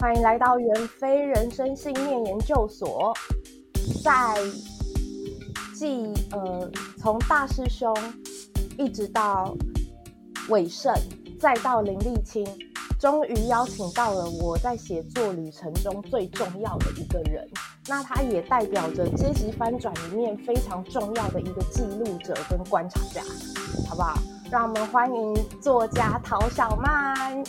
欢迎来到袁非人生信念研究所。在继呃，从大师兄一直到伟盛，再到林立青，终于邀请到了我在写作旅程中最重要的一个人。那他也代表着阶级翻转里面非常重要的一个记录者跟观察家，好不好？让我们欢迎作家陶小曼。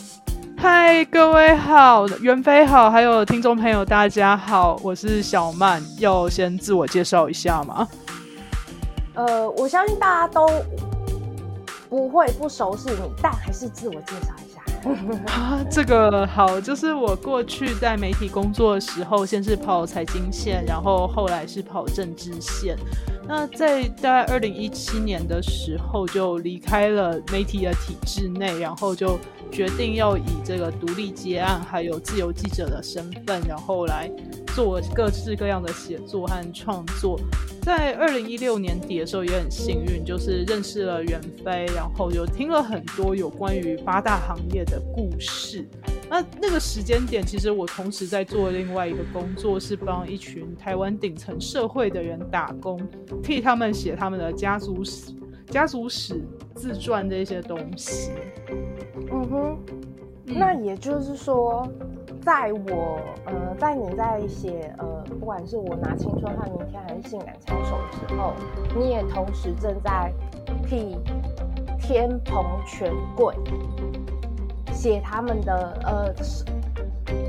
嗨，各位好，袁飞好，还有听众朋友，大家好，我是小曼。要先自我介绍一下吗？呃，我相信大家都不会不熟悉你，但还是自我介绍一下。啊，这个好，就是我过去在媒体工作的时候，先是跑财经线，然后后来是跑政治线。那在大概二零一七年的时候，就离开了媒体的体制内，然后就。决定要以这个独立接案，还有自由记者的身份，然后来做各式各样的写作和创作。在二零一六年底的时候，也很幸运，就是认识了袁飞，然后就听了很多有关于八大行业的故事。那那个时间点，其实我同时在做另外一个工作，是帮一群台湾顶层社会的人打工，替他们写他们的家族史、家族史自传这些东西。嗯哼，那也就是说，在我呃，在你在写呃，不管是我拿青春和明天还是性感枪手的时候，你也同时正在替天蓬权贵写他们的呃，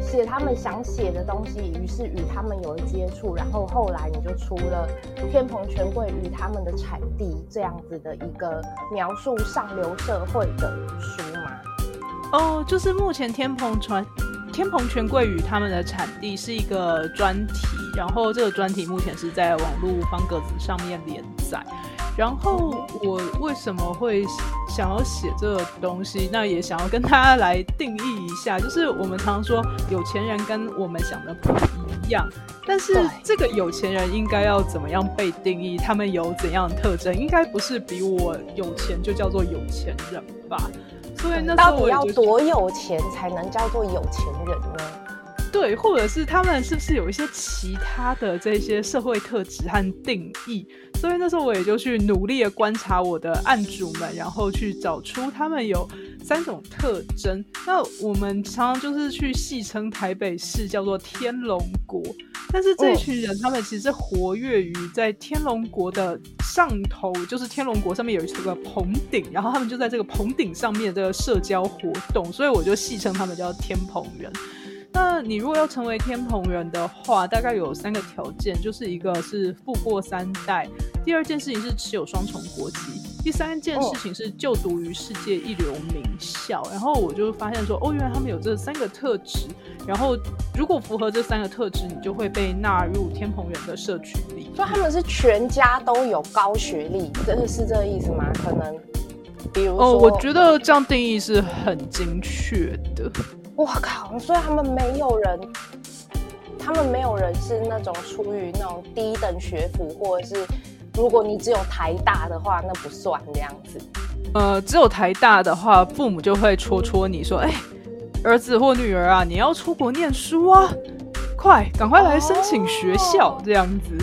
写他们想写的东西，于是与他们有了接触，然后后来你就出了《天蓬权贵与他们的产地》这样子的一个描述上流社会的书嘛。哦，就是目前天蓬传天蓬权贵与他们的产地是一个专题，然后这个专题目前是在网络方格子上面连载。然后我为什么会想要写这个东西？那也想要跟大家来定义一下，就是我们常常说有钱人跟我们想的不一样，但是这个有钱人应该要怎么样被定义？他们有怎样的特征？应该不是比我有钱就叫做有钱人吧？所以那到底要多有钱才能叫做有钱人呢？对，或者是他们是不是有一些其他的这些社会特质和定义？所以那时候我也就去努力的观察我的案主们，然后去找出他们有三种特征。那我们常常就是去戏称台北市叫做天龙国，但是这群人他们其实活跃于在天龙国的上头，就是天龙国上面有一个棚顶，然后他们就在这个棚顶上面的社交活动，所以我就戏称他们叫天棚人。那你如果要成为天蓬人的话，大概有三个条件，就是一个是富过三代，第二件事情是持有双重国籍，第三件事情是就读于世界一流名校。然后我就发现说，哦，原来他们有这三个特质。然后如果符合这三个特质，你就会被纳入天蓬人的社群里。所以他们是全家都有高学历，真的是这个意思吗？可能，比如说，哦，我觉得这样定义是很精确的。我靠！所以他们没有人，他们没有人是那种出于那种低等学府，或者是如果你只有台大的话，那不算这样子。呃，只有台大的话，父母就会戳戳你说：“哎、欸，儿子或女儿啊，你要出国念书啊，快，赶快来申请学校，这样子。”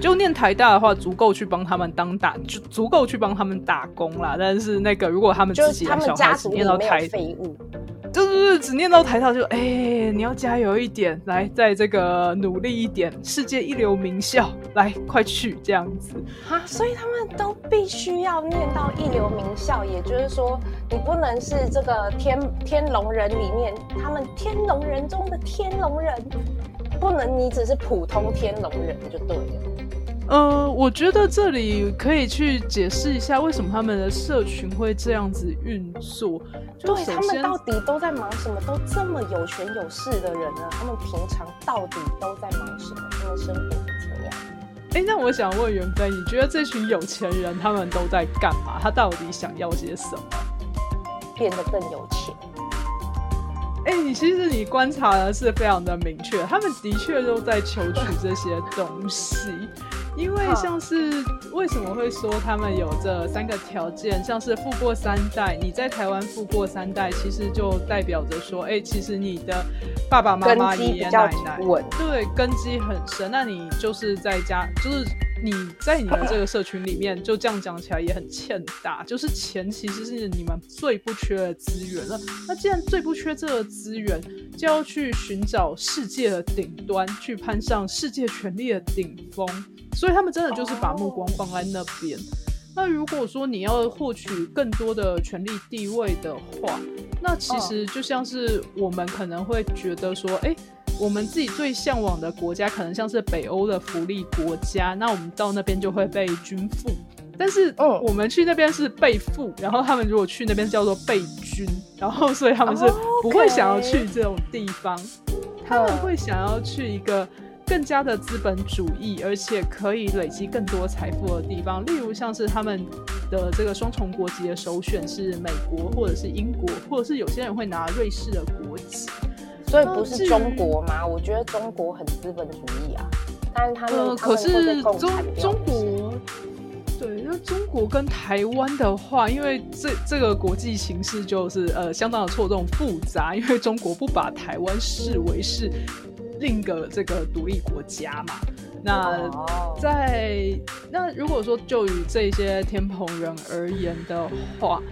就念台大的话，足够去帮他们当打，就足够去帮他们打工啦。但是那个，如果他们自己的小孩子念到台，废物，就是只念到台大就，哎，你要加油一点，来，在这个努力一点，世界一流名校，来，快去这样子啊！所以他们都必须要念到一流名校，也就是说，你不能是这个天天龙人里面，他们天龙人中的天龙人，不能你只是普通天龙人就对了。呃，我觉得这里可以去解释一下为什么他们的社群会这样子运作。对，他们到底都在忙什么？都这么有权有势的人呢？他们平常到底都在忙什么？他们生活是怎么样？哎，那我想问袁飞，你觉得这群有钱人他们都在干嘛？他到底想要些什么？变得更有钱。哎，你其实你观察的是非常的明确，他们的确都在求取这些东西。因为像是为什么会说他们有这三个条件，像是富过三代，你在台湾富过三代，其实就代表着说，哎，其实你的爸爸妈妈、爷爷奶奶，对，根基很深。那你就是在家，就是。你在你的这个社群里面，就这样讲起来也很欠打，就是钱其实是你们最不缺的资源了。那既然最不缺这个资源，就要去寻找世界的顶端，去攀上世界权力的顶峰。所以他们真的就是把目光放在那边。那如果说你要获取更多的权力地位的话，那其实就像是我们可能会觉得说，哎。我们自己最向往的国家，可能像是北欧的福利国家，那我们到那边就会被均富。但是，我们去那边是被富，然后他们如果去那边叫做被军，然后所以他们是不会想要去这种地方，他们会想要去一个更加的资本主义，而且可以累积更多财富的地方。例如，像是他们的这个双重国籍的首选是美国，或者是英国，或者是有些人会拿瑞士的国籍。所以不是中国吗？我觉得中国很资本主义啊，但是他们、呃、可是中中国，对，那中国跟台湾的话，因为这这个国际形势就是呃相当的错综复杂，因为中国不把台湾视为是另一个这个独立国家嘛。那在那如果说就与这些天蓬人而言的话。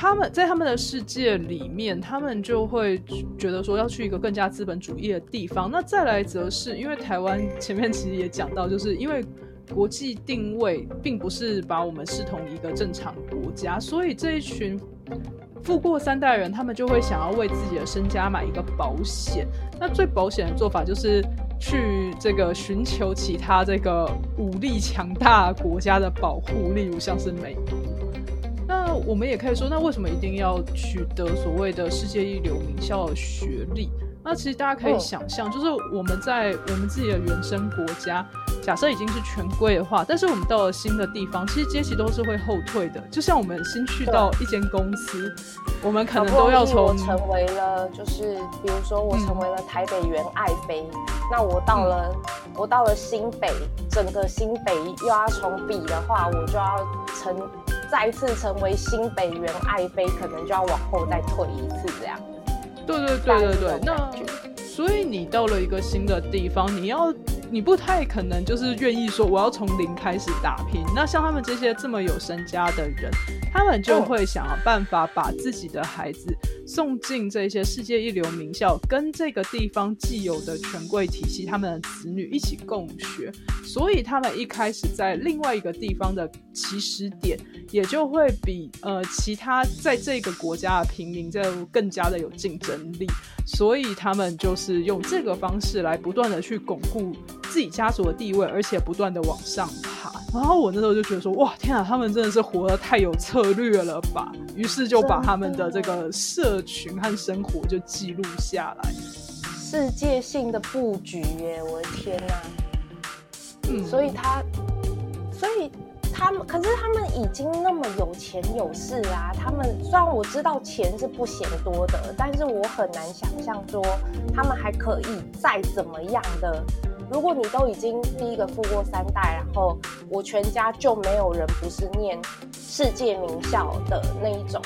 他们在他们的世界里面，他们就会觉得说要去一个更加资本主义的地方。那再来则是因为台湾前面其实也讲到，就是因为国际定位并不是把我们视同一个正常国家，所以这一群富过三代人，他们就会想要为自己的身家买一个保险。那最保险的做法就是去这个寻求其他这个武力强大国家的保护，例如像是美国。那我们也可以说，那为什么一定要取得所谓的世界一流名校的学历？那其实大家可以想象，就是我们在我们自己的原生国家，假设已经是权贵的话，但是我们到了新的地方，其实阶级都是会后退的。就像我们新去到一间公司，我们可能都要从成为了，就是比如说我成为了台北原爱妃，嗯、那我到了、嗯、我到了新北，整个新北又要重比的话，我就要成。再次成为新北原爱妃，可能就要往后再退一次，这样。对对对对对，那所以你到了一个新的地方，你要。你不太可能就是愿意说我要从零开始打拼。那像他们这些这么有身家的人，他们就会想办法把自己的孩子送进这些世界一流名校，跟这个地方既有的权贵体系，他们的子女一起共学。所以他们一开始在另外一个地方的起始点，也就会比呃其他在这个国家的平民就更加的有竞争力。所以他们就是用这个方式来不断的去巩固。自己家族的地位，而且不断的往上爬。然后我那时候就觉得说，哇，天啊，他们真的是活得太有策略了吧！于是就把他们的这个社群和生活就记录下来。世界性的布局耶！我的天哪！嗯，所以他，所以他们，可是他们已经那么有钱有势啊！他们虽然我知道钱是不嫌多的，但是我很难想象说他们还可以再怎么样的。如果你都已经第一个富过三代，然后我全家就没有人不是念世界名校的那一种，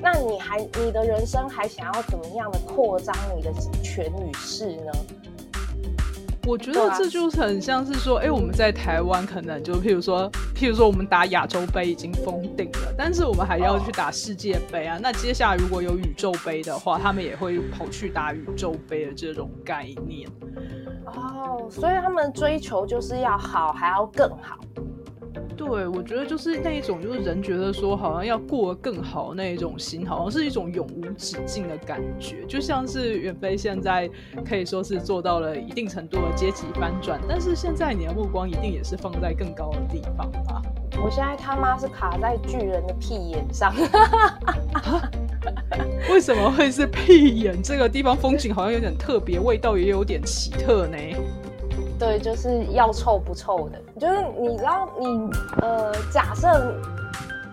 那你还你的人生还想要怎么样的扩张你的全与势呢？我觉得这就是很像是说，哎、欸，我们在台湾可能就譬如说，譬如说我们打亚洲杯已经封顶了，但是我们还要去打世界杯啊。Oh. 那接下来如果有宇宙杯的话，他们也会跑去打宇宙杯的这种概念。哦，oh, 所以他们追求就是要好，还要更好。对，我觉得就是那一种，就是人觉得说好像要过得更好那一种心，好像是一种永无止境的感觉。就像是远飞现在可以说是做到了一定程度的阶级翻转，但是现在你的目光一定也是放在更高的地方吧？我现在他妈是卡在巨人的屁眼上。为什么会是屁眼？这个地方风景好像有点特别，味道也有点奇特呢。对，就是要臭不臭的，就是你知道，你呃，假设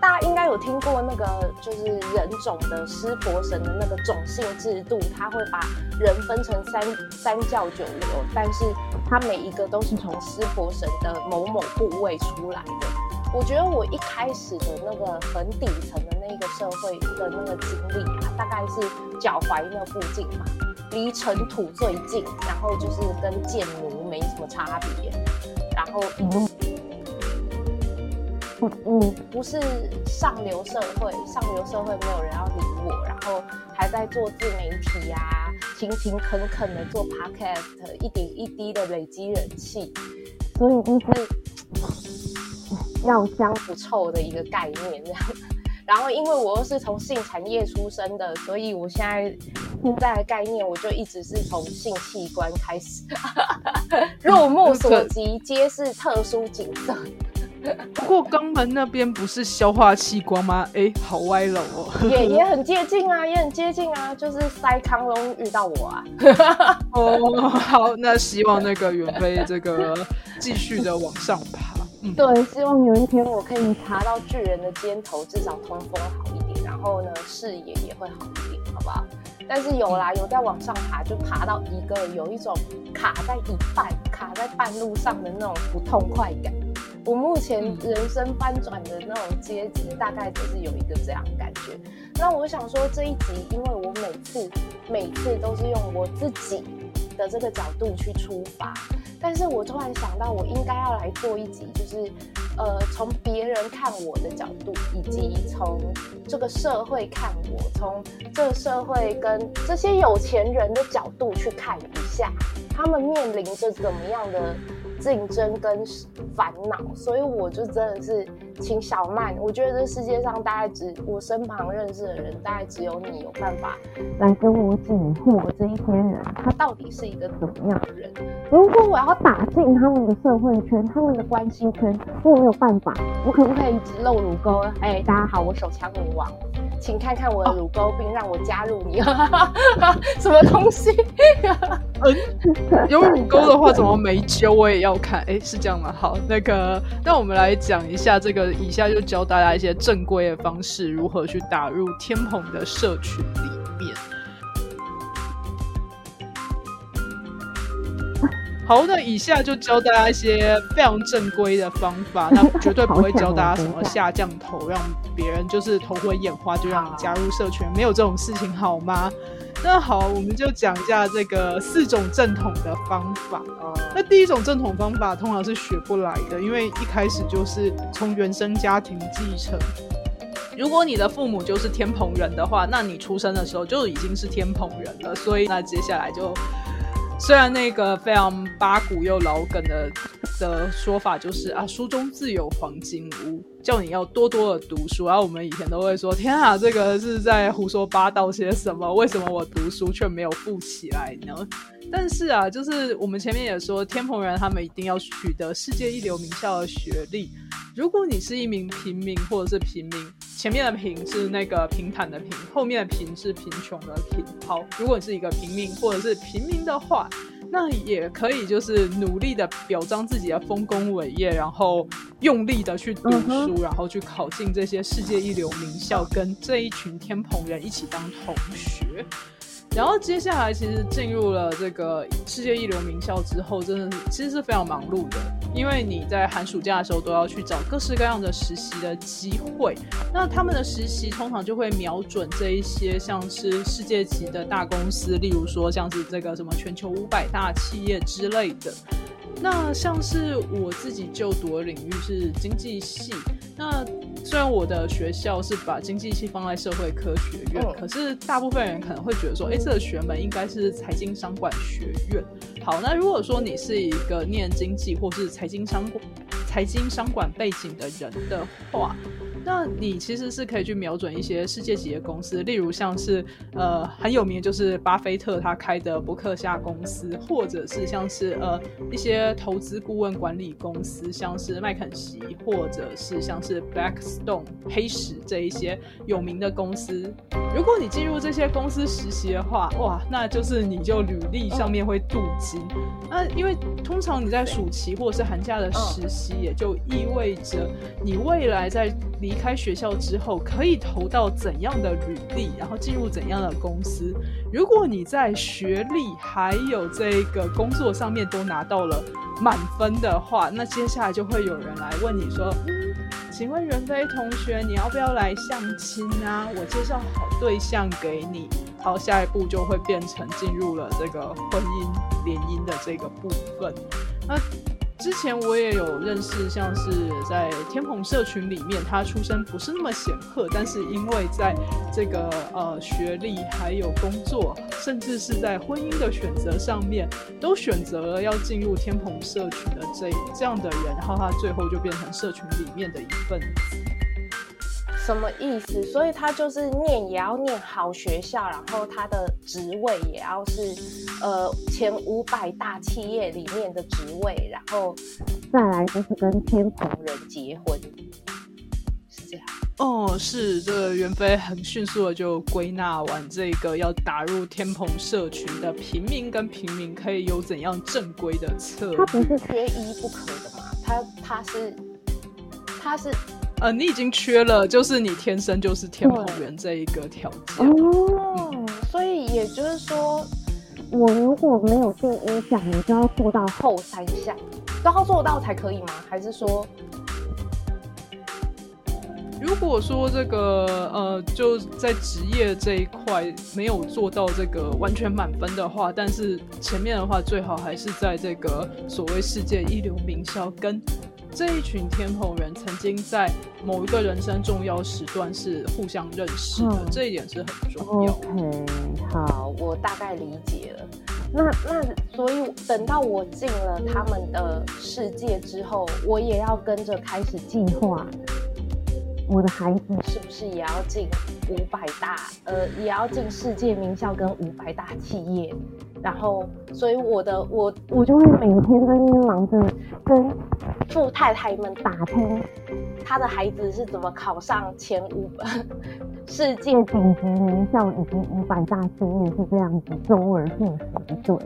大家应该有听过那个，就是人种的湿婆神的那个种姓制度，他会把人分成三三教九流，但是他每一个都是从湿婆神的某某部位出来的。我觉得我一开始的那个很底层的那个社会的那个经历啊，大概是脚踝那附近嘛，离尘土最近，然后就是跟贱奴没什么差别，然后嗯。嗯，不是上流社会，上流社会没有人要理我，然后还在做自媒体、啊，勤勤恳恳的做 podcast，一点一滴的累积人气，所以就是要香不臭的一个概念这样。然后因为我又是从性产业出身的，所以我现在现在的概念我就一直是从性器官开始，入目所及皆是特殊景色。不过肛门那边不是消化器官吗？哎，好歪楼哦，也也很接近啊，也很接近啊，就是塞康隆遇到我啊。哦，好，那希望那个远飞这个继续的往上爬。嗯，对，希望有一天我可以爬到巨人的肩头，至少通风好一点，然后呢，视野也会好一点，好不好？但是有啦，有在往上爬，就爬到一个有一种卡在一半、卡在半路上的那种不痛快感。我目前人生翻转的那种阶级，大概就是有一个这样感觉。那我想说这一集，因为我每次每次都是用我自己的这个角度去出发，但是我突然想到，我应该要来做一集，就是呃，从别人看我的角度，以及从这个社会看我，从这个社会跟这些有钱人的角度去看一下，他们面临着怎么样的。竞争跟烦恼，所以我就真的是请小曼。我觉得这世界上大概只我身旁认识的人，大概只有你有办法来跟我解惑这一些人，他到底是一个怎么样的人？如果我要打进他们的社会圈、他们的关系圈，我没有办法，我可不可以只露乳沟？哎，大家好，我手枪女王。请看看我的乳沟，并让我加入你。什么东西？嗯，有乳沟的话怎么没揪？我也要看。哎，是这样吗？好，那个，那我们来讲一下这个。以下就教大家一些正规的方式，如何去打入天蓬的社群里面。好那，以下就教大家一些非常正规的方法，那绝对不会教大家什么下降头，让别人就是头昏眼花就让你加入社群，没有这种事情好吗？那好，我们就讲一下这个四种正统的方法。那第一种正统方法通常是学不来的，因为一开始就是从原生家庭继承。如果你的父母就是天蓬人的话，那你出生的时候就已经是天蓬人了，所以那接下来就。虽然那个非常八股又老梗的的说法就是啊，书中自有黄金屋，叫你要多多的读书。然后我们以前都会说，天啊，这个是在胡说八道些什么？为什么我读书却没有富起来呢？但是啊，就是我们前面也说，天蓬人他们一定要取得世界一流名校的学历。如果你是一名平民或者是平民，前面的贫是那个平坦的贫，后面的贫是贫穷的贫。好，如果你是一个平民或者是平民的话，那也可以就是努力的表彰自己的丰功伟业，然后用力的去读书，嗯、然后去考进这些世界一流名校，跟这一群天蓬人一起当同学。然后接下来，其实进入了这个世界一流名校之后，真的是其实是非常忙碌的，因为你在寒暑假的时候都要去找各式各样的实习的机会。那他们的实习通常就会瞄准这一些像是世界级的大公司，例如说像是这个什么全球五百大企业之类的。那像是我自己就读的领域是经济系，那虽然我的学校是把经济系放在社会科学院，嗯、可是大部分人可能会觉得说，哎，这个学门应该是财经商管学院。好，那如果说你是一个念经济或是财经商管、财经商管背景的人的话。那你其实是可以去瞄准一些世界级的公司，例如像是呃很有名的就是巴菲特他开的伯克夏公司，或者是像是呃一些投资顾问管理公司，像是麦肯锡，或者是像是 Blackstone 黑石这一些有名的公司。如果你进入这些公司实习的话，哇，那就是你就履历上面会镀金。那因为通常你在暑期或者是寒假的实习，也就意味着你未来在离开学校之后可以投到怎样的履历，然后进入怎样的公司。如果你在学历还有这个工作上面都拿到了满分的话，那接下来就会有人来问你说：“，请问袁飞同学，你要不要来相亲啊？我介绍好对象给你。”好，下一步就会变成进入了这个婚姻联姻的这个部分。那之前我也有认识，像是在天蓬社群里面，他出身不是那么显赫，但是因为在这个呃学历、还有工作，甚至是在婚姻的选择上面，都选择了要进入天蓬社群的这这样的人，然后他最后就变成社群里面的一份子。什么意思？所以他就是念也要念好学校，然后他的职位也要是呃前五百大企业里面的职位，然后再来就是跟天蓬人结婚，是这样。哦，是这个袁飞很迅速的就归纳完这个要打入天蓬社群的平民跟平民可以有怎样正规的策略？他不是缺一不可的吗？他他是他是。呃，你已经缺了，就是你天生就是天蓬元这一个条件哦、嗯，所以也就是说，我如果没有做一项，我就要做到后三项，都要做到才可以吗？还是说，如果说这个呃，就在职业这一块没有做到这个完全满分的话，但是前面的话最好还是在这个所谓世界一流名校跟。这一群天蓬人曾经在某一个人生重要时段是互相认识的，嗯、这一点是很重要。OK，好，我大概理解了。那那所以等到我进了他们的世界之后，我也要跟着开始计划，我的孩子是不是也要进五百大，呃，也要进世界名校跟五百大企业？然后，所以我的我我就会每天在那边忙着跟富太太们打听，他的孩子是怎么考上前五 世界顶级名校以及五百大企业，是这样子周而复始的，对。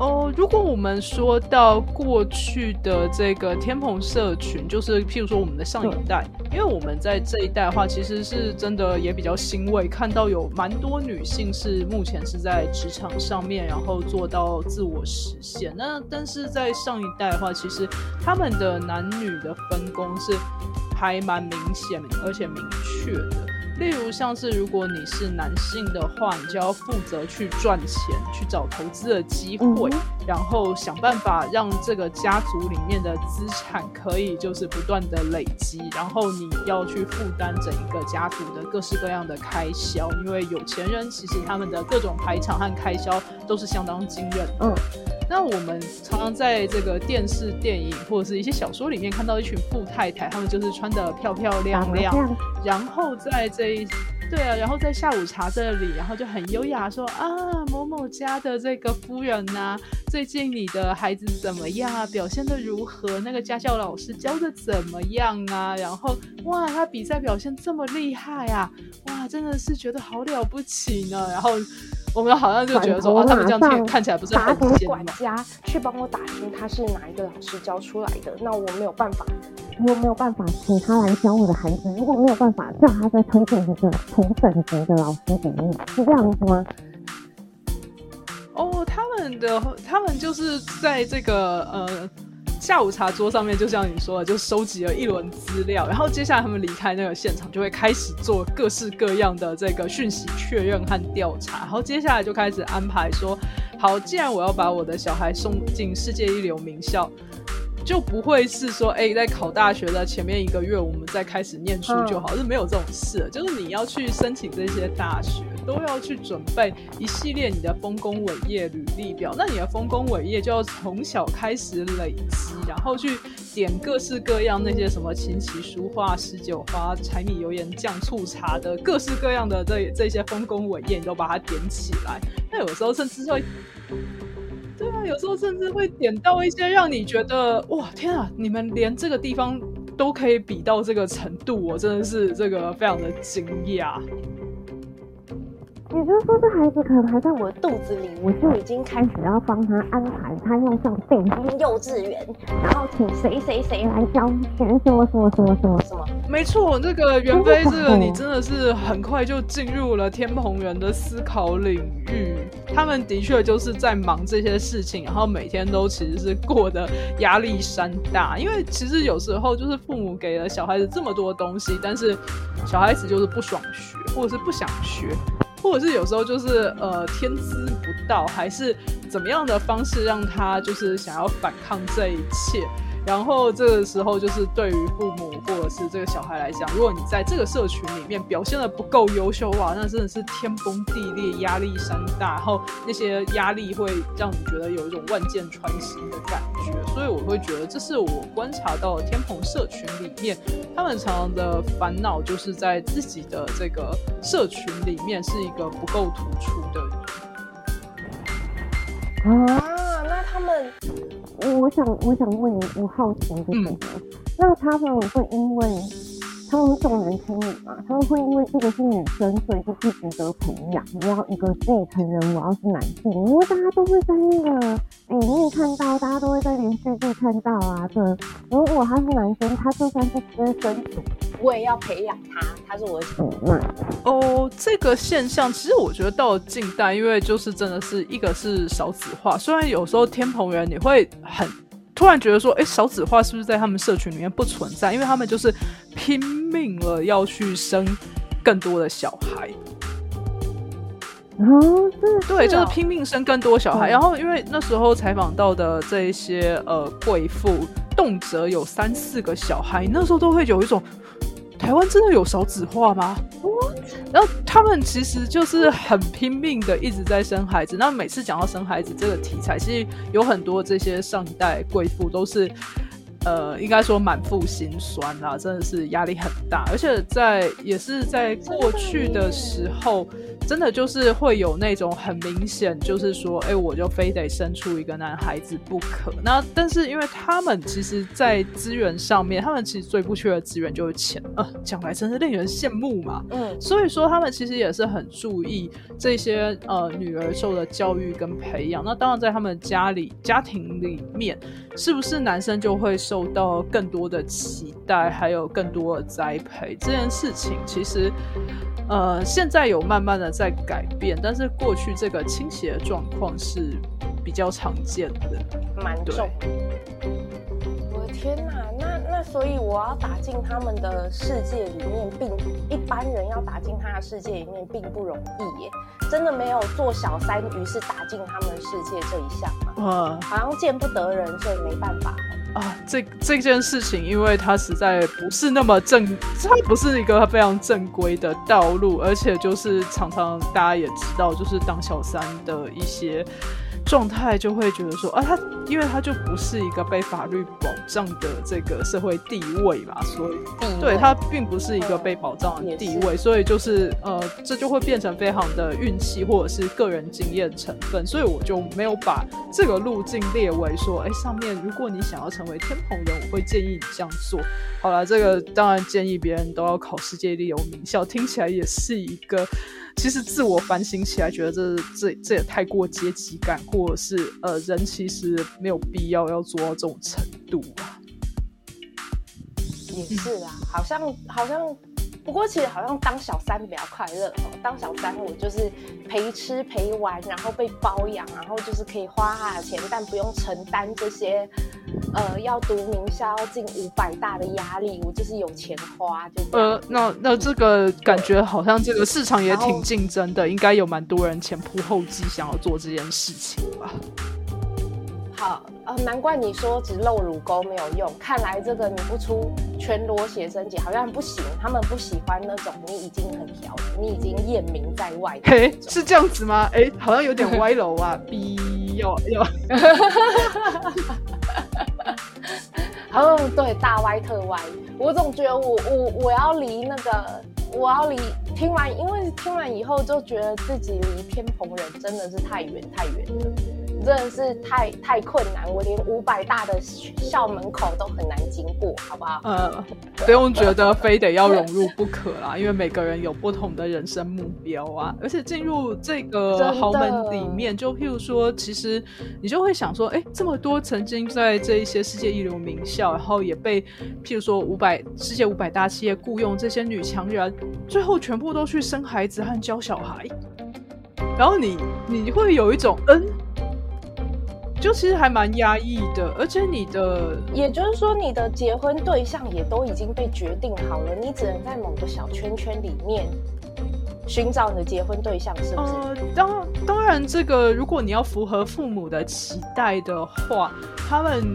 哦，如果我们说到过去的这个天蓬社群，就是譬如说我们的上一代，因为我们在这一代的话，其实是真的也比较欣慰，看到有蛮多女性是目前是在职场上面，然后做到自我实现。那但是在上一代的话，其实他们的男女的分工是还蛮明显而且明确的。例如，像是如果你是男性的话，你就要负责去赚钱，去找投资的机会，然后想办法让这个家族里面的资产可以就是不断的累积，然后你要去负担整一个家族的各式各样的开销，因为有钱人其实他们的各种排场和开销都是相当惊人的。嗯，那我们常常在这个电视、电影或者是一些小说里面看到一群富太太，她们就是穿的漂漂亮亮，然后在这一。对啊，然后在下午茶这里，然后就很优雅说啊，某某家的这个夫人呐、啊，最近你的孩子怎么样啊？表现的如何？那个家教老师教的怎么样啊？然后哇，他比赛表现这么厉害啊！哇，真的是觉得好了不起呢。然后我们好像就觉得说，哇，他们这样看看起来不是很打给管家去帮我打听他是哪一个老师教出来的，那我没有办法。我没有办法请他来教我的孩子，如果没有办法叫他再推荐一个同等级的老师给你，是这样子吗？哦，他们的他们就是在这个呃下午茶桌上面，就像你说的，就收集了一轮资料，然后接下来他们离开那个现场，就会开始做各式各样的这个讯息确认和调查，然后接下来就开始安排说，好，既然我要把我的小孩送进世界一流名校。就不会是说，哎、在考大学的前面一个月，我们再开始念书就好，是没有这种事。就是你要去申请这些大学，都要去准备一系列你的丰功伟业履历表。那你的丰功伟业就要从小开始累积，然后去点各式各样那些什么琴棋书画诗酒花柴米油盐酱醋茶的各式各样的这这些丰功伟业，你都把它点起来。那有时候甚至会。对啊，有时候甚至会点到一些让你觉得哇天啊，你们连这个地方都可以比到这个程度，我真的是这个非常的惊讶。嗯，也就是说，这孩子可能还在我的肚子里，我就已经开始要帮他安排，他要上顶尖幼稚园，然后请谁谁谁来教学什么什么什么什么什么。没错，这个袁飞，这个你真的是很快就进入了天蓬元的思考领域。他们的确就是在忙这些事情，然后每天都其实是过得压力山大。因为其实有时候就是父母给了小孩子这么多东西，但是小孩子就是不爽学，或者是不想学。或者是有时候就是呃天资不到，还是怎么样的方式让他就是想要反抗这一切。然后这个时候，就是对于父母或者是这个小孩来讲，如果你在这个社群里面表现得不够优秀哇，那真的是天崩地裂，压力山大。然后那些压力会让你觉得有一种万箭穿心的感觉。所以我会觉得，这是我观察到的天蓬社群里面，他们常常的烦恼就是在自己的这个社群里面是一个不够突出的。啊，那他们。我想，我想问你，我好奇的是什么？那他们会因为他们重男轻女嘛？他们会因为这个是女生，所以就不值得培养。我要一个继承人，我要是男性，因为大家都会在那个影片看到，大家都会在连续剧看到啊。对，如果他是男生，他就算是私生子，我也要培养他。他是我的宠物。哦，这个现象其实我觉得到了近代，因为就是真的是一个是少子化，虽然有时候天蓬人你会很。突然觉得说，哎，少子化是不是在他们社群里面不存在？因为他们就是拼命了要去生更多的小孩。哦，对，就是拼命生更多小孩。然后，因为那时候采访到的这一些呃贵妇，动辄有三四个小孩，那时候都会有一种。台湾真的有少子化吗?然后他们其实就是很拼命的一直在生孩子。那每次讲到生孩子这个题材，其实有很多这些上一代贵妇都是。呃，应该说满腹心酸啊，真的是压力很大，而且在也是在过去的时候，真的就是会有那种很明显，就是说，哎，我就非得生出一个男孩子不可。那但是因为他们其实，在资源上面，他们其实最不缺的资源就是钱。呃，讲来真是令人羡慕嘛。嗯，所以说他们其实也是很注意这些呃女儿受的教育跟培养。那当然，在他们家里家庭里面，是不是男生就会？受到更多的期待，还有更多的栽培，这件事情其实，呃，现在有慢慢的在改变，但是过去这个倾斜的状况是比较常见的，蛮重。我的天哪，那那所以我要打进他们的世界里面，并一般人要打进他的世界里面并不容易耶，真的没有做小三，于是打进他们的世界这一项嘛？嗯，好像见不得人，所以没办法。啊，这这件事情，因为它实在不是那么正，它不是一个非常正规的道路，而且就是常常大家也知道，就是当小三的一些。状态就会觉得说啊，他因为他就不是一个被法律保障的这个社会地位嘛，所以对他并不是一个被保障的地位，所以就是呃，这就会变成非常的运气或者是个人经验成分，所以我就没有把这个路径列为说，哎，上面如果你想要成为天蓬人，我会建议你这样做。好了，这个当然建议别人都要考世界一流名校，听起来也是一个。其实自我反省起来，觉得这这这也太过阶级感，或者是呃，人其实没有必要要做到这种程度吧。也是啊，好像好像。不过其实好像当小三比较快乐哦。当小三我就是陪吃陪玩，然后被包养，然后就是可以花他的钱，但不用承担这些呃要读名校要进五百大的压力。我就是有钱花，就呃那那这个感觉好像这个市场也挺竞争的，应该有蛮多人前仆后继想要做这件事情吧。好，呃，难怪你说只露乳沟没有用，看来这个你不出全裸写真集好像不行，他们不喜欢那种你已经很调，你已经艳名在外。嘿，是这样子吗？哎、欸，好像有点歪楼啊，逼要要。嗯，对，大歪特歪。我总觉得我我我要离那个，我要离听完，因为听完以后就觉得自己离天蓬人真的是太远太远了。真的是太太困难，我连五百大的校门口都很难经过，好不好？呃，不用觉得非得要融入不可啦，因为每个人有不同的人生目标啊。而且进入这个豪门里面，就譬如说，其实你就会想说，哎，这么多曾经在这一些世界一流名校，然后也被譬如说五百世界五百大企业雇佣这些女强人，最后全部都去生孩子和教小孩，然后你你会有一种嗯。就其实还蛮压抑的，而且你的，也就是说，你的结婚对象也都已经被决定好了，你只能在某个小圈圈里面寻找你的结婚对象，是不是？呃，当当然，这个如果你要符合父母的期待的话，他们。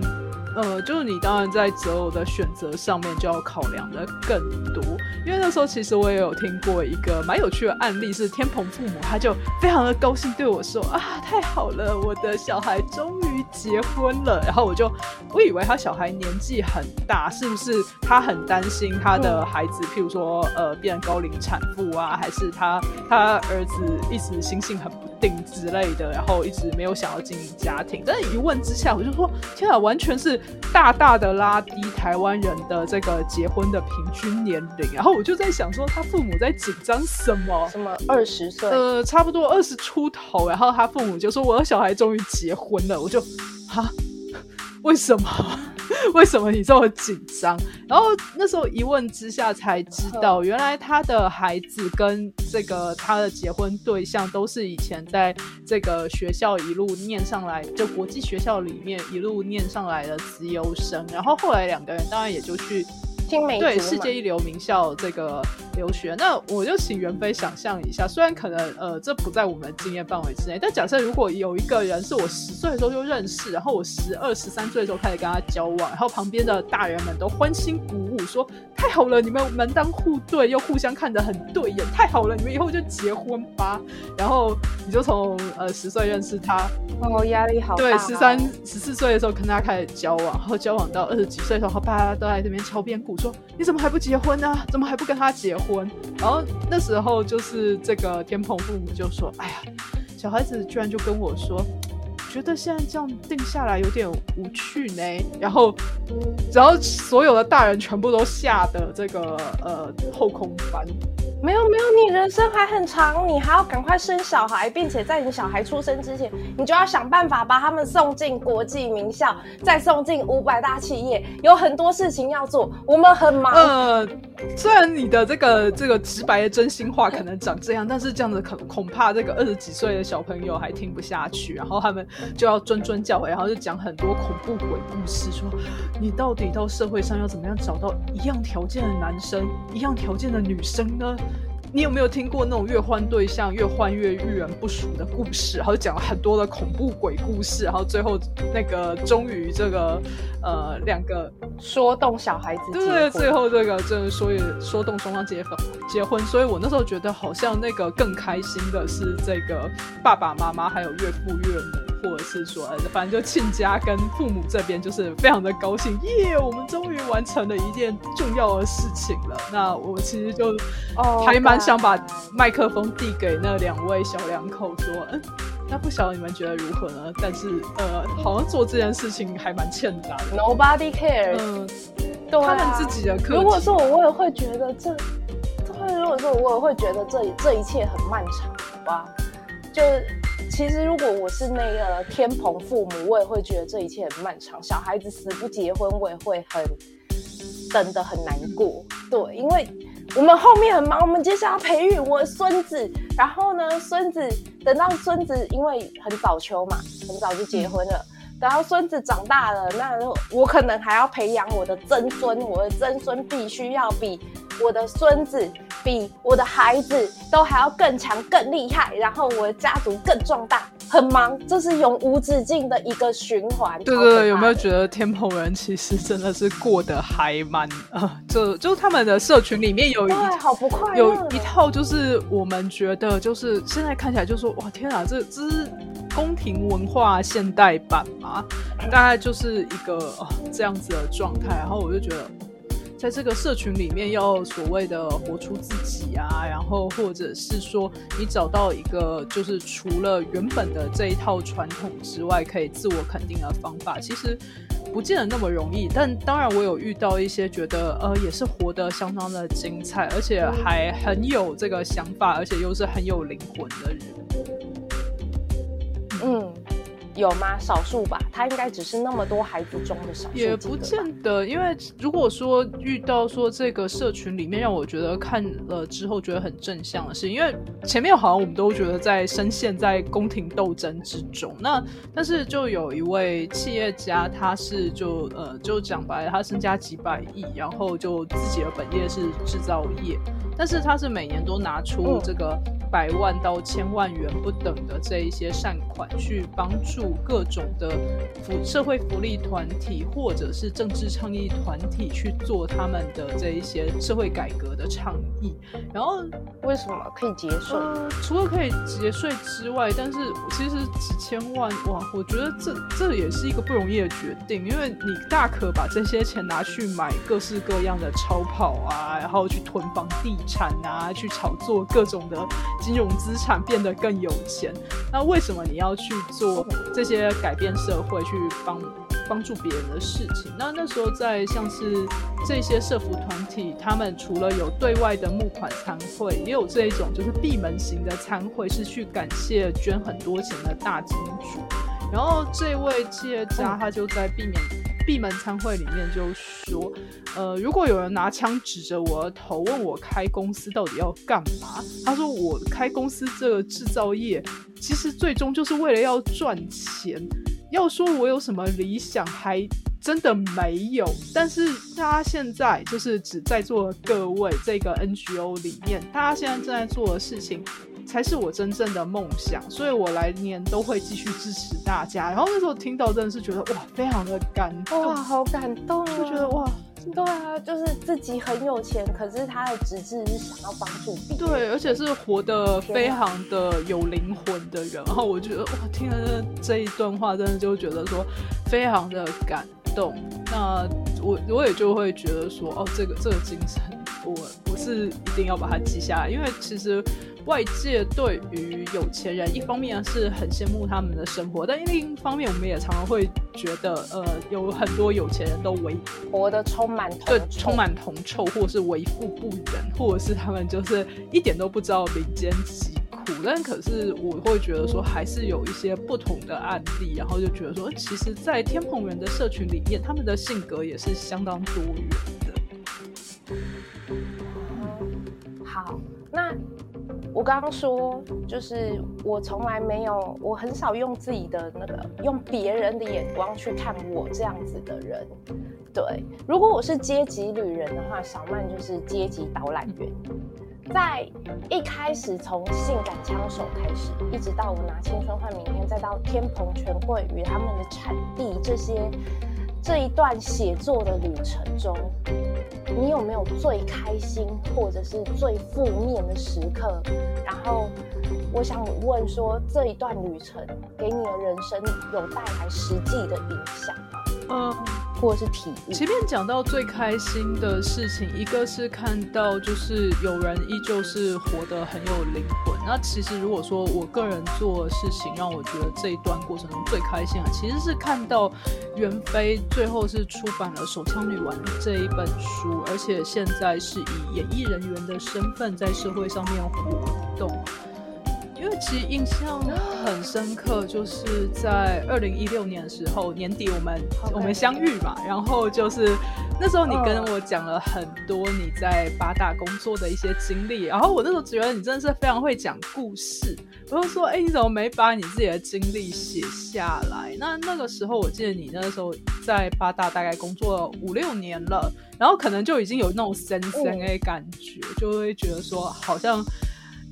呃，就是你当然在择偶的选择上面就要考量的更多，因为那时候其实我也有听过一个蛮有趣的案例，是天蓬父母他就非常的高兴对我说啊，太好了，我的小孩终于结婚了。然后我就我以为他小孩年纪很大，是不是他很担心他的孩子，譬如说呃变高龄产妇啊，还是他他儿子一直心性很不定之类的，然后一直没有想要经营家庭。但是一问之下，我就说天啊，完全是。大大的拉低台湾人的这个结婚的平均年龄，然后我就在想说，他父母在紧张什么？什么二十岁？呃，差不多二十出头，然后他父母就说，我的小孩终于结婚了，我就，哈，为什么？为什么你这么紧张？然后那时候一问之下才知道，原来他的孩子跟这个他的结婚对象都是以前在这个学校一路念上来，就国际学校里面一路念上来的资优生。然后后来两个人当然也就去。对世界一流名校这个留学，那我就请袁飞想象一下，虽然可能呃这不在我们的经验范围之内，但假设如果有一个人是我十岁的时候就认识，然后我十二十三岁的时候开始跟他交往，然后旁边的大人们都欢欣鼓舞说太好了，你们门当户对又互相看得很对眼，太好了，你们以后就结婚吧。然后你就从呃十岁认识他，哦压力好大。对，十三十四岁的时候跟他开始交往，然后交往到二十几岁的时候，大家都在这边敲边鼓。说你怎么还不结婚呢？怎么还不跟他结婚？然后那时候就是这个天蓬父母就说：“哎呀，小孩子居然就跟我说，觉得现在这样定下来有点无趣呢。”然后，然后所有的大人全部都吓得这个呃后空翻。没有没有，你人生还很长，你还要赶快生小孩，并且在你小孩出生之前，你就要想办法把他们送进国际名校，再送进五百大企业，有很多事情要做，我们很忙。呃，虽然你的这个这个直白的真心话可能长这样，但是这样子可恐怕这个二十几岁的小朋友还听不下去，然后他们就要谆谆教诲，然后就讲很多恐怖鬼故事，说你到底到社会上要怎么样找到一样条件的男生，一样条件的女生呢？你有没有听过那种越换对象越换越遇人不淑的故事？然后讲了很多的恐怖鬼故事，然后最后那个终于这个呃两个说动小孩子，对对，最后这个真的说也说动双方结婚结婚。所以我那时候觉得好像那个更开心的是这个爸爸妈妈还有岳父岳母。或者是说，反正就亲家跟父母这边就是非常的高兴，耶！我们终于完成了一件重要的事情了。那我其实就还蛮想把麦克风递给那两位小两口，说，嗯，那不晓得你们觉得如何呢？但是呃，好像做这件事情还蛮欠打的。Nobody cares。嗯，对啊，他们自己的课。如果说我，我也会觉得这，这如果说我也会觉得这这一切很漫长，好吧？就。其实，如果我是那个天蓬父母，我也会觉得这一切很漫长。小孩子死不结婚，我也会很等的很难过。对，因为我们后面很忙，我们接下来要培育我的孙子。然后呢，孙子等到孙子，因为很早秋嘛，很早就结婚了。等到孙子长大了，那我可能还要培养我的曾孙，我的曾孙必须要比。我的孙子比我的孩子都还要更强、更厉害，然后我的家族更壮大，很忙，这是永无止境的一个循环。对对对，有没有觉得天蓬人其实真的是过得还蛮啊？就就他们的社群里面有一好不快，有一套就是我们觉得就是现在看起来就说哇天啊，这这是宫廷文化现代版嘛？大概就是一个、哦、这样子的状态，然后我就觉得。在这个社群里面要所谓的活出自己啊，然后或者是说你找到一个就是除了原本的这一套传统之外，可以自我肯定的方法，其实不见得那么容易。但当然，我有遇到一些觉得呃也是活得相当的精彩，而且还很有这个想法，而且又是很有灵魂的人。嗯。有吗？少数吧，他应该只是那么多孩子中的少数。也不见得，因为如果说遇到说这个社群里面让我觉得看了之后觉得很正向的事，因为前面好像我们都觉得在深陷在宫廷斗争之中。那但是就有一位企业家，他是就呃就讲白了，他身家几百亿，然后就自己的本业是制造业，但是他是每年都拿出这个。百万到千万元不等的这一些善款，去帮助各种的福社会福利团体或者是政治倡议团体去做他们的这一些社会改革的倡议。然后为什么可以节税？呃，除了可以节税之外，但是其实几千万哇，我觉得这这也是一个不容易的决定，因为你大可把这些钱拿去买各式各样的超跑啊，然后去囤房地产啊，去炒作各种的。金融资产变得更有钱，那为什么你要去做这些改变社会、去帮帮助别人的事情？那那时候在像是这些社福团体，他们除了有对外的募款参会，也有这一种就是闭门型的参会，是去感谢捐很多钱的大金主。然后这位企业家他就在避免。闭门参会里面就说，呃，如果有人拿枪指着我的头，问我开公司到底要干嘛？他说我开公司这个制造业，其实最终就是为了要赚钱。要说我有什么理想，还真的没有。但是大家现在就是指在座各位这个 NGO 里面，大家现在正在做的事情。才是我真正的梦想，所以我来年都会继续支持大家。然后那时候听到真的是觉得哇，非常的感动，哇，好感动，就觉得哇，对啊，就是自己很有钱，可是他的职志是想要帮助别人，对，而且是活得非常的有灵魂的人。然后我觉得哇，听了这一段话，真的就觉得说非常的感动。那我我也就会觉得说，哦，这个这个精神，我不是一定要把它记下来，因为其实。外界对于有钱人，一方面是很羡慕他们的生活，但另一方面，我们也常常会觉得，呃，有很多有钱人都为活得充满对充满铜臭，或者是为富不仁，或者是他们就是一点都不知道民间疾苦。但可是我会觉得说，还是有一些不同的案例，然后就觉得说，其实，在天蓬人的社群里面，他们的性格也是相当多元好，那。我刚刚说，就是我从来没有，我很少用自己的那个，用别人的眼光去看我这样子的人。对，如果我是阶级旅人的话，小曼就是阶级导览员。在一开始从性感枪手开始，一直到我拿青春换明天，再到天蓬权贵与他们的产地这些。这一段写作的旅程中，你有没有最开心或者是最负面的时刻？然后，我想问说，这一段旅程给你的人生有带来实际的影响吗？嗯。或是体验。前面讲到最开心的事情，一个是看到就是有人依旧是活得很有灵魂。那其实如果说我个人做事情，让我觉得这一段过程中最开心的，其实是看到袁飞最后是出版了《手枪女王》这一本书，而且现在是以演艺人员的身份在社会上面活动。因为其实印象很深刻，就是在二零一六年的时候年底，我们我们相遇嘛，然后就是那时候你跟我讲了很多你在八大工作的一些经历，然后我那时候觉得你真的是非常会讲故事，我就说，哎，你怎么没把你自己的经历写下来？那那个时候我记得你那时候在八大大概工作了五六年了，然后可能就已经有那种森森的感觉，嗯、就会觉得说好像。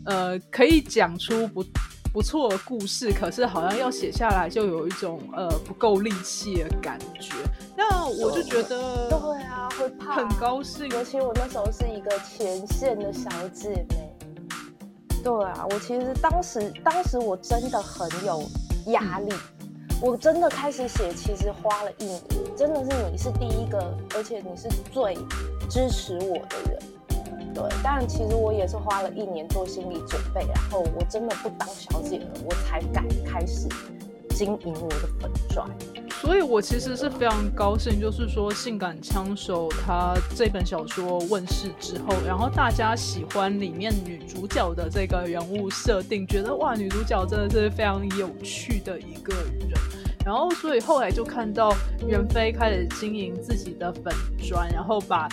呃，可以讲出不不错的故事，可是好像要写下来就有一种呃不够力气的感觉。那我就觉得，对啊，会怕，很高兴。尤其我那时候是一个前线的小姐妹。对啊，我其实当时当时我真的很有压力。嗯我真的开始写，其实花了一年，真的是你是第一个，而且你是最支持我的人，对。但其实我也是花了一年做心理准备，然后我真的不当小姐了，我才敢开始经营我的粉砖。所以，我其实是非常高兴，就是说，《性感枪手》他这本小说问世之后，然后大家喜欢里面女主角的这个人物设定，觉得哇，女主角真的是非常有趣的一个人。然后，所以后来就看到袁飞开始经营自己的粉砖，然后把。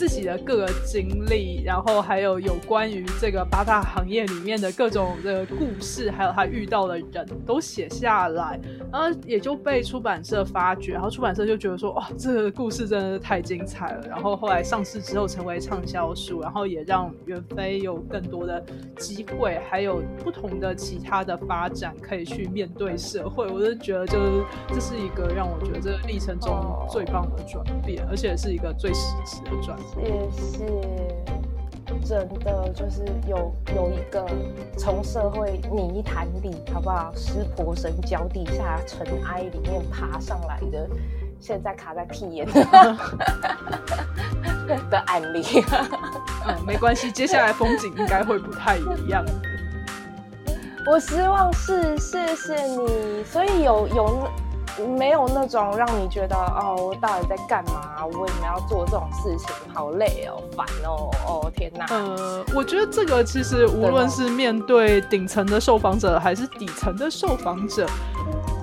自己的各个经历，然后还有有关于这个八大行业里面的各种的故事，还有他遇到的人都写下来，然后也就被出版社发掘，然后出版社就觉得说，哇，这个故事真的是太精彩了。然后后来上市之后成为畅销书，然后也让袁飞有更多的机会，还有不同的其他的发展可以去面对社会。我就觉得，就是这是一个让我觉得这个历程中最棒的转变，而且是一个最实质的转变。谢谢，真的就是有有一个从社会泥潭里，好不好？湿婆神脚底下尘埃里面爬上来的，现在卡在屁眼的，的案例。嗯，没关系，接下来风景应该会不太一样。我希望是，谢谢你。所以有有。没有那种让你觉得哦，我到底在干嘛？我为什么要做这种事情？好累哦，烦哦，哦天哪！呃，我觉得这个其实无论是面对顶层的受访者，还是底层的受访者。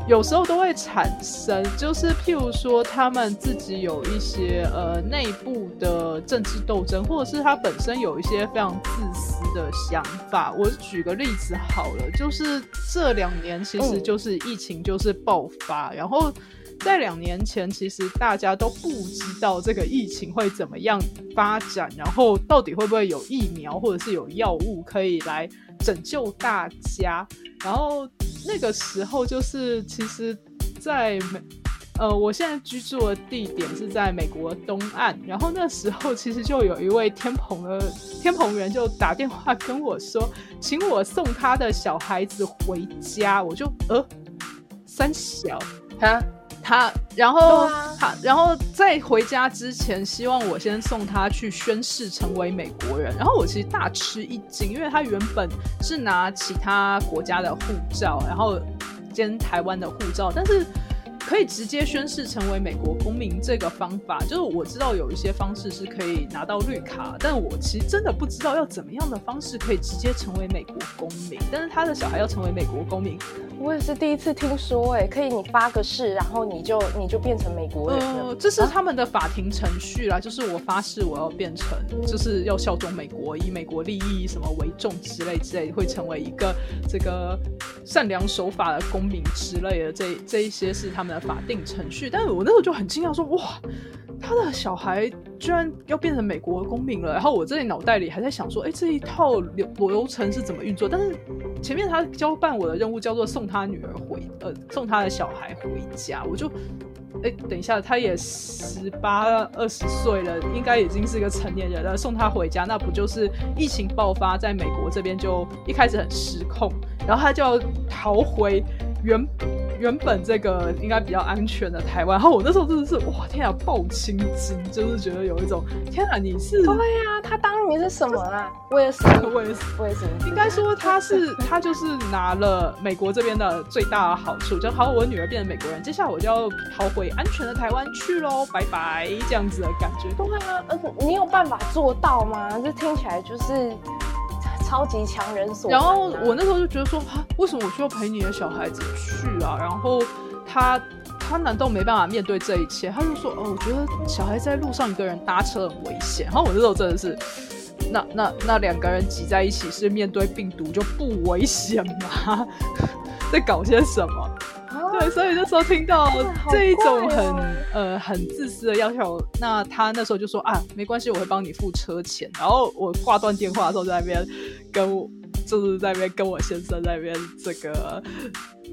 有时候都会产生，就是譬如说，他们自己有一些呃内部的政治斗争，或者是他本身有一些非常自私的想法。我举个例子好了，就是这两年其实就是疫情就是爆发，然后在两年前其实大家都不知道这个疫情会怎么样发展，然后到底会不会有疫苗或者是有药物可以来拯救大家，然后。那个时候就是，其实，在美，呃，我现在居住的地点是在美国东岸。然后那时候，其实就有一位天蓬的天蓬人就打电话跟我说，请我送他的小孩子回家。我就呃，三小他他，然后他，然后在回家之前，希望我先送他去宣誓成为美国人。然后我其实大吃一惊，因为他原本是拿其他国家的护照，然后兼台湾的护照，但是。可以直接宣誓成为美国公民，这个方法就是我知道有一些方式是可以拿到绿卡，但我其实真的不知道要怎么样的方式可以直接成为美国公民。但是他的小孩要成为美国公民，我也是第一次听说。哎，可以你发个誓，然后你就你就变成美国人了。这是他们的法庭程序啦，就是我发誓我要变成，就是要效忠美国，以美国利益什么为重之类之类，会成为一个这个善良守法的公民之类的。这这一些是他们的。法定程序，但是我那时候就很惊讶，说哇，他的小孩居然要变成美国公民了。然后我这里脑袋里还在想说，哎，这一套流流程是怎么运作？但是前面他交办我的任务叫做送他女儿回，呃，送他的小孩回家，我就，哎，等一下，他也十八二十岁了，应该已经是个成年人了，送他回家，那不就是疫情爆发在美国这边就一开始很失控，然后他就要逃回原。原本这个应该比较安全的台湾，然后我那时候真的是哇天啊，爆青筋，就是觉得有一种天啊，你是对呀、啊，他当年是什么啊？我也是，我也是，我也是。应该说他是他就是拿了美国这边的最大的好处，就好，我女儿变成美国人，接下来我就要逃回安全的台湾去喽，拜拜，这样子的感觉。对啊，而且你有办法做到吗？这听起来就是。超级强人所、然后我那时候就觉得说，啊，为什么我需要陪你的小孩子去啊？然后他他难道没办法面对这一切？他就说，哦，我觉得小孩在路上一个人搭车很危险。然后我那时候真的是，那那 那两个人挤在一起是面对病毒就不危险吗？在搞些什么？啊、对，所以那时候听到这一种很。呃很自私的要求，那他那时候就说啊，没关系，我会帮你付车钱。然后我挂断电话的时候，在那边跟我就是在那边跟我先生在那边这个。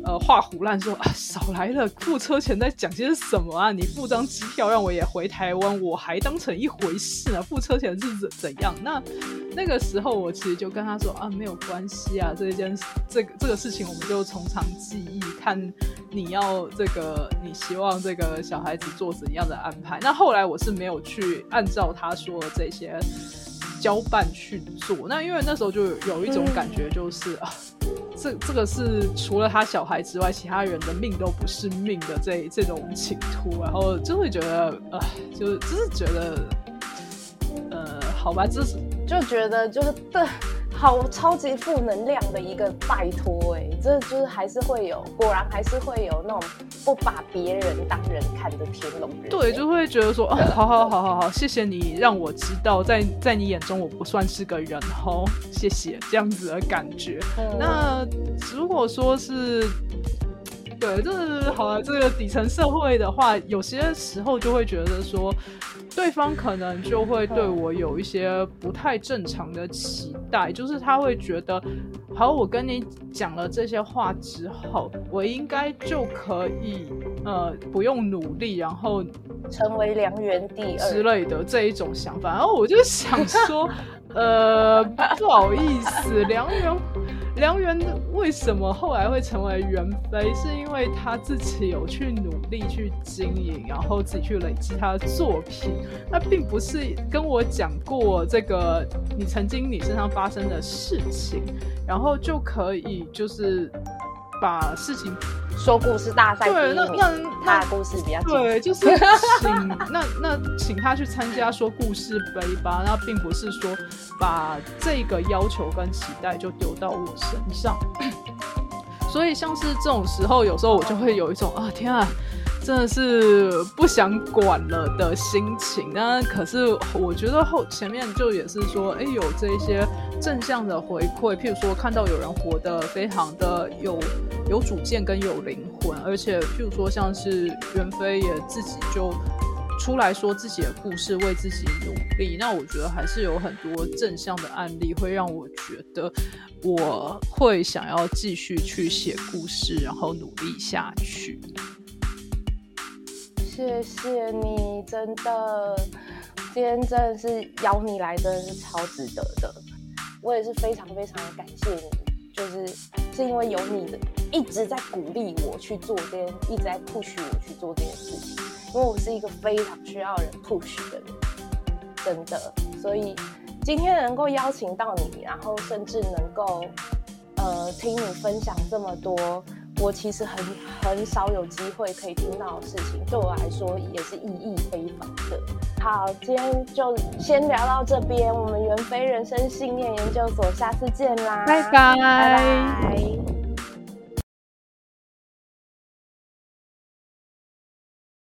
呃，画唬烂说啊，少来了，付车钱在讲些什么啊？你付张机票让我也回台湾，我还当成一回事呢。付车钱是怎怎样？那那个时候我其实就跟他说啊，没有关系啊，这一件这个这个事情我们就从长计议，看你要这个，你希望这个小孩子做怎样的安排。那后来我是没有去按照他说的这些交办去做，那因为那时候就有一种感觉，就是、啊。这这个是除了他小孩之外，其他人的命都不是命的这这种请托，然后就会觉得，呃，就只是觉得，呃，好吧，就是就觉得就是。好超级负能量的一个拜托哎、欸，这就是还是会有，果然还是会有那种不把别人当人看的天龙人。对，就会觉得说，哦，好好好好好，谢谢你让我知道，在在你眼中我不算是个人哦，谢谢这样子的感觉。嗯、那如果说是。对，就是好了。这个底层社会的话，有些时候就会觉得说，对方可能就会对我有一些不太正常的期待，就是他会觉得，好，我跟你讲了这些话之后，我应该就可以，呃，不用努力，然后成为良缘第二之类的这一种想法。然后我就想说，呃，不好意思，良缘。梁元为什么后来会成为元妃？是因为他自己有去努力去经营，然后自己去累积他的作品。那并不是跟我讲过这个你曾经你身上发生的事情，然后就可以就是把事情说故事大赛。对，那那他的故事比较对，就是请那那请他去参加说故事杯吧。那并不是说。把这个要求跟期待就丢到我身上，所以像是这种时候，有时候我就会有一种啊，天啊，真的是不想管了的心情。那可是我觉得后前面就也是说，哎，有这些正向的回馈，譬如说看到有人活得非常的有有主见跟有灵魂，而且譬如说像是袁飞也自己就。出来说自己的故事，为自己努力，那我觉得还是有很多正向的案例，会让我觉得我会想要继续去写故事，然后努力下去。谢谢你，真的，今天真的是邀你来，真的是超值得的。我也是非常非常感谢你，就是是因为有你的一直在鼓励我去做这件，一直在 push 我去做这件事情。因为我是一个非常需要人 push 的人，真的，所以今天能够邀请到你，然后甚至能够呃听你分享这么多，我其实很很少有机会可以听到的事情，对我来说也是意义非凡的。好，今天就先聊到这边，我们元飞人生信念研究所，下次见啦，拜拜。拜拜。